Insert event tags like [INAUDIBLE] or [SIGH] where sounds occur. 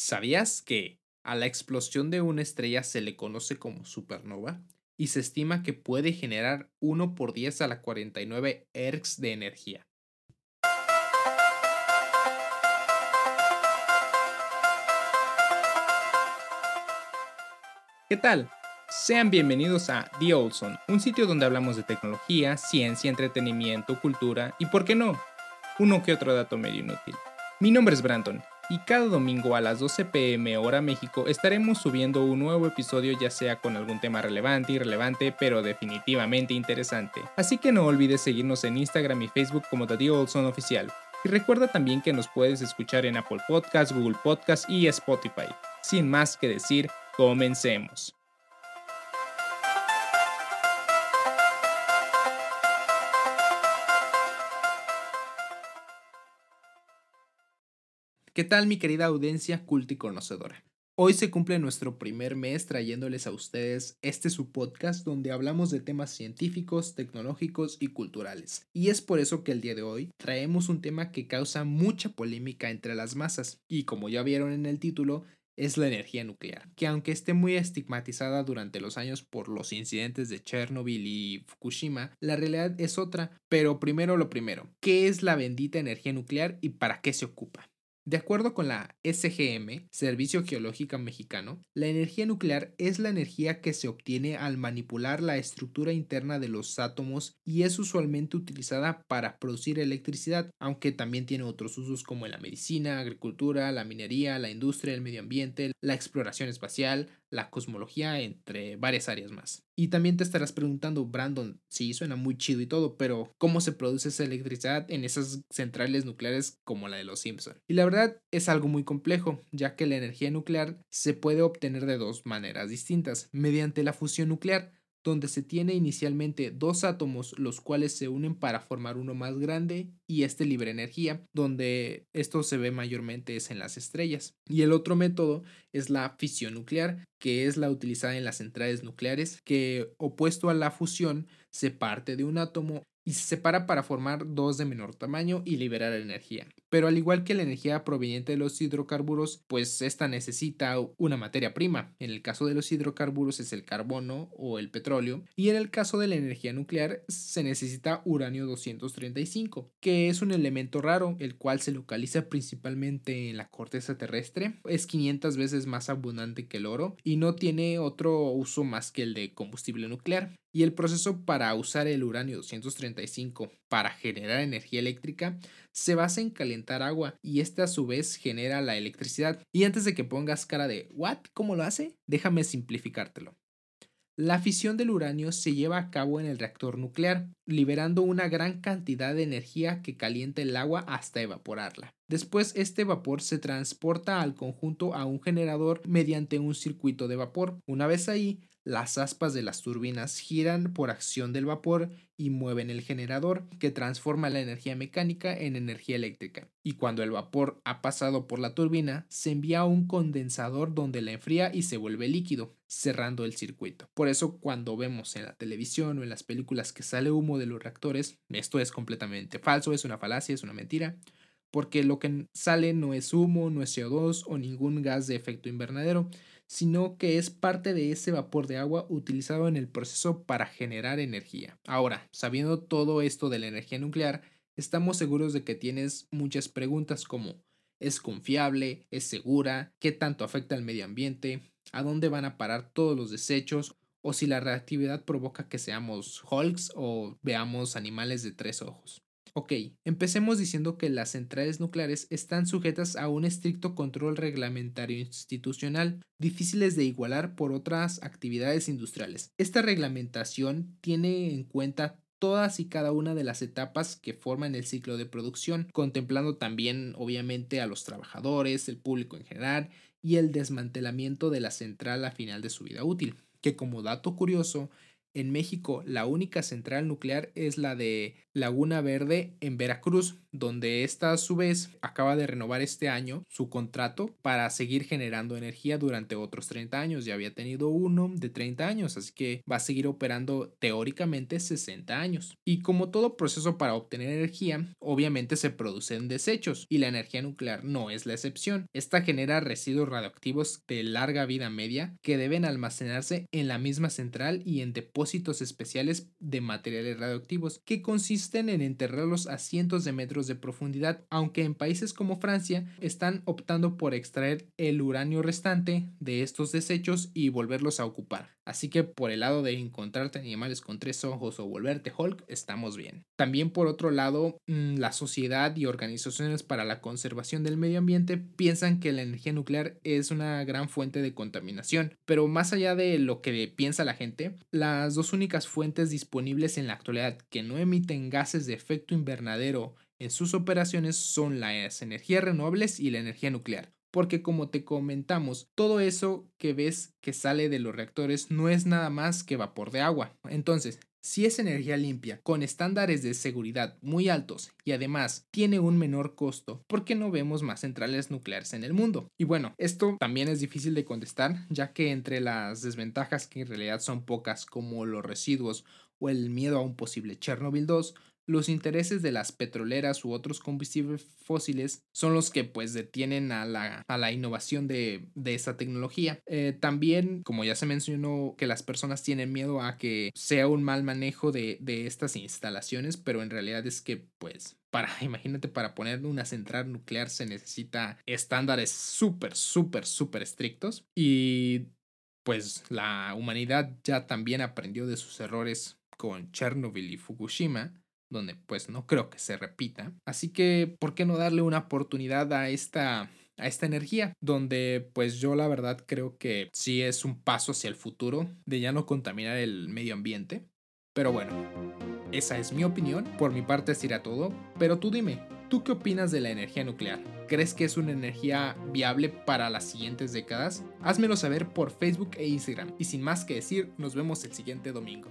¿Sabías que a la explosión de una estrella se le conoce como supernova? Y se estima que puede generar 1 por 10 a la 49 Hz de energía. ¿Qué tal? Sean bienvenidos a The Olson, un sitio donde hablamos de tecnología, ciencia, entretenimiento, cultura y, por qué no, uno que otro dato medio inútil. Mi nombre es Brandon y cada domingo a las 12 pm hora México estaremos subiendo un nuevo episodio ya sea con algún tema relevante, irrelevante, pero definitivamente interesante. Así que no olvides seguirnos en Instagram y Facebook como The Olson Oficial. Y recuerda también que nos puedes escuchar en Apple Podcasts, Google Podcasts y Spotify. Sin más que decir, comencemos. ¿Qué tal mi querida audiencia culta y conocedora? Hoy se cumple nuestro primer mes trayéndoles a ustedes este su podcast donde hablamos de temas científicos, tecnológicos y culturales. Y es por eso que el día de hoy traemos un tema que causa mucha polémica entre las masas y como ya vieron en el título, es la energía nuclear, que aunque esté muy estigmatizada durante los años por los incidentes de Chernobyl y Fukushima, la realidad es otra. Pero primero lo primero, ¿qué es la bendita energía nuclear y para qué se ocupa? De acuerdo con la SGM, Servicio Geológico Mexicano, la energía nuclear es la energía que se obtiene al manipular la estructura interna de los átomos y es usualmente utilizada para producir electricidad, aunque también tiene otros usos como en la medicina, agricultura, la minería, la industria, el medio ambiente, la exploración espacial, la cosmología, entre varias áreas más. Y también te estarás preguntando, Brandon, sí, suena muy chido y todo, pero ¿cómo se produce esa electricidad en esas centrales nucleares como la de los Simpson? Y la verdad es algo muy complejo, ya que la energía nuclear se puede obtener de dos maneras distintas, mediante la fusión nuclear, donde se tiene inicialmente dos átomos los cuales se unen para formar uno más grande y este libera energía, donde esto se ve mayormente es en las estrellas. Y el otro método es la fisión nuclear, que es la utilizada en las centrales nucleares, que opuesto a la fusión se parte de un átomo y se separa para formar dos de menor tamaño y liberar energía. Pero al igual que la energía proveniente de los hidrocarburos, pues esta necesita una materia prima. En el caso de los hidrocarburos es el carbono o el petróleo y en el caso de la energía nuclear se necesita uranio 235, que es un elemento raro, el cual se localiza principalmente en la corteza terrestre, es 500 veces más abundante que el oro y no tiene otro uso más que el de combustible nuclear y el proceso para usar el uranio 235 para generar energía eléctrica se basa en calentar agua y este a su vez genera la electricidad. Y antes de que pongas cara de ¿what? ¿Cómo lo hace? Déjame simplificártelo. La fisión del uranio se lleva a cabo en el reactor nuclear, liberando una gran cantidad de energía que calienta el agua hasta evaporarla. Después este vapor se transporta al conjunto a un generador mediante un circuito de vapor. Una vez ahí, las aspas de las turbinas giran por acción del vapor y mueven el generador, que transforma la energía mecánica en energía eléctrica. Y cuando el vapor ha pasado por la turbina, se envía a un condensador donde la enfría y se vuelve líquido, cerrando el circuito. Por eso cuando vemos en la televisión o en las películas que sale humo de los reactores, esto es completamente falso, es una falacia, es una mentira porque lo que sale no es humo, no es CO2 o ningún gas de efecto invernadero, sino que es parte de ese vapor de agua utilizado en el proceso para generar energía. Ahora, sabiendo todo esto de la energía nuclear, estamos seguros de que tienes muchas preguntas como ¿es confiable? ¿Es segura? ¿Qué tanto afecta al medio ambiente? ¿A dónde van a parar todos los desechos? o si la reactividad provoca que seamos Hulks o veamos animales de tres ojos. Ok, empecemos diciendo que las centrales nucleares están sujetas a un estricto control reglamentario institucional, difíciles de igualar por otras actividades industriales. Esta reglamentación tiene en cuenta todas y cada una de las etapas que forman el ciclo de producción, contemplando también obviamente a los trabajadores, el público en general y el desmantelamiento de la central a final de su vida útil, que como dato curioso En México, la única central nuclear es la de Laguna Verde en Veracruz, donde esta a su vez acaba de renovar este año su contrato para seguir generando energía durante otros 30 años. Ya había tenido uno de 30 años, así que va a seguir operando teóricamente 60 años. Y como todo proceso para obtener energía, obviamente se producen desechos y la energía nuclear no es la excepción. Esta genera residuos radioactivos de larga vida media que deben almacenarse en la misma central y en depósitos especiales de materiales radioactivos que consisten en enterrarlos a cientos de metros de profundidad, aunque en países como Francia están optando por extraer el uranio restante de estos desechos y volverlos a ocupar. Así que por el lado de encontrarte animales con tres ojos o volverte Hulk, estamos bien. También por otro lado, mm, la sociedad y organizaciones para la conservación del medio ambiente piensan que la energía nuclear es una gran fuente de contaminación. Pero más allá de lo que piensa la gente, las dos únicas fuentes disponibles en la actualidad que no emiten gases de efecto invernadero en sus operaciones son las energías renovables y la energía nuclear porque como te comentamos, todo eso que ves que sale de los reactores no es nada más que vapor de agua. Entonces, si es energía limpia, con estándares de seguridad muy altos y además tiene un menor costo, ¿por qué no vemos más centrales nucleares en el mundo? Y bueno, esto también es difícil de contestar, ya que entre las desventajas que en realidad son pocas como los residuos o el miedo a un posible Chernobyl 2, los intereses de las petroleras u otros combustibles fósiles son los que pues detienen a la, a la innovación de, de esta tecnología. Eh, también, como ya se mencionó, que las personas tienen miedo a que sea un mal manejo de, de estas instalaciones, pero en realidad es que pues para, [LAUGHS] imagínate, para poner una central nuclear se necesita estándares súper, súper, súper estrictos y pues la humanidad ya también aprendió de sus errores con Chernobyl y Fukushima donde pues no creo que se repita. Así que, ¿por qué no darle una oportunidad a esta a esta energía, donde pues yo la verdad creo que sí es un paso hacia el futuro de ya no contaminar el medio ambiente. Pero bueno, esa es mi opinión, por mi parte será todo, pero tú dime, ¿tú qué opinas de la energía nuclear? ¿Crees que es una energía viable para las siguientes décadas? Házmelo saber por Facebook e Instagram, y sin más que decir, nos vemos el siguiente domingo.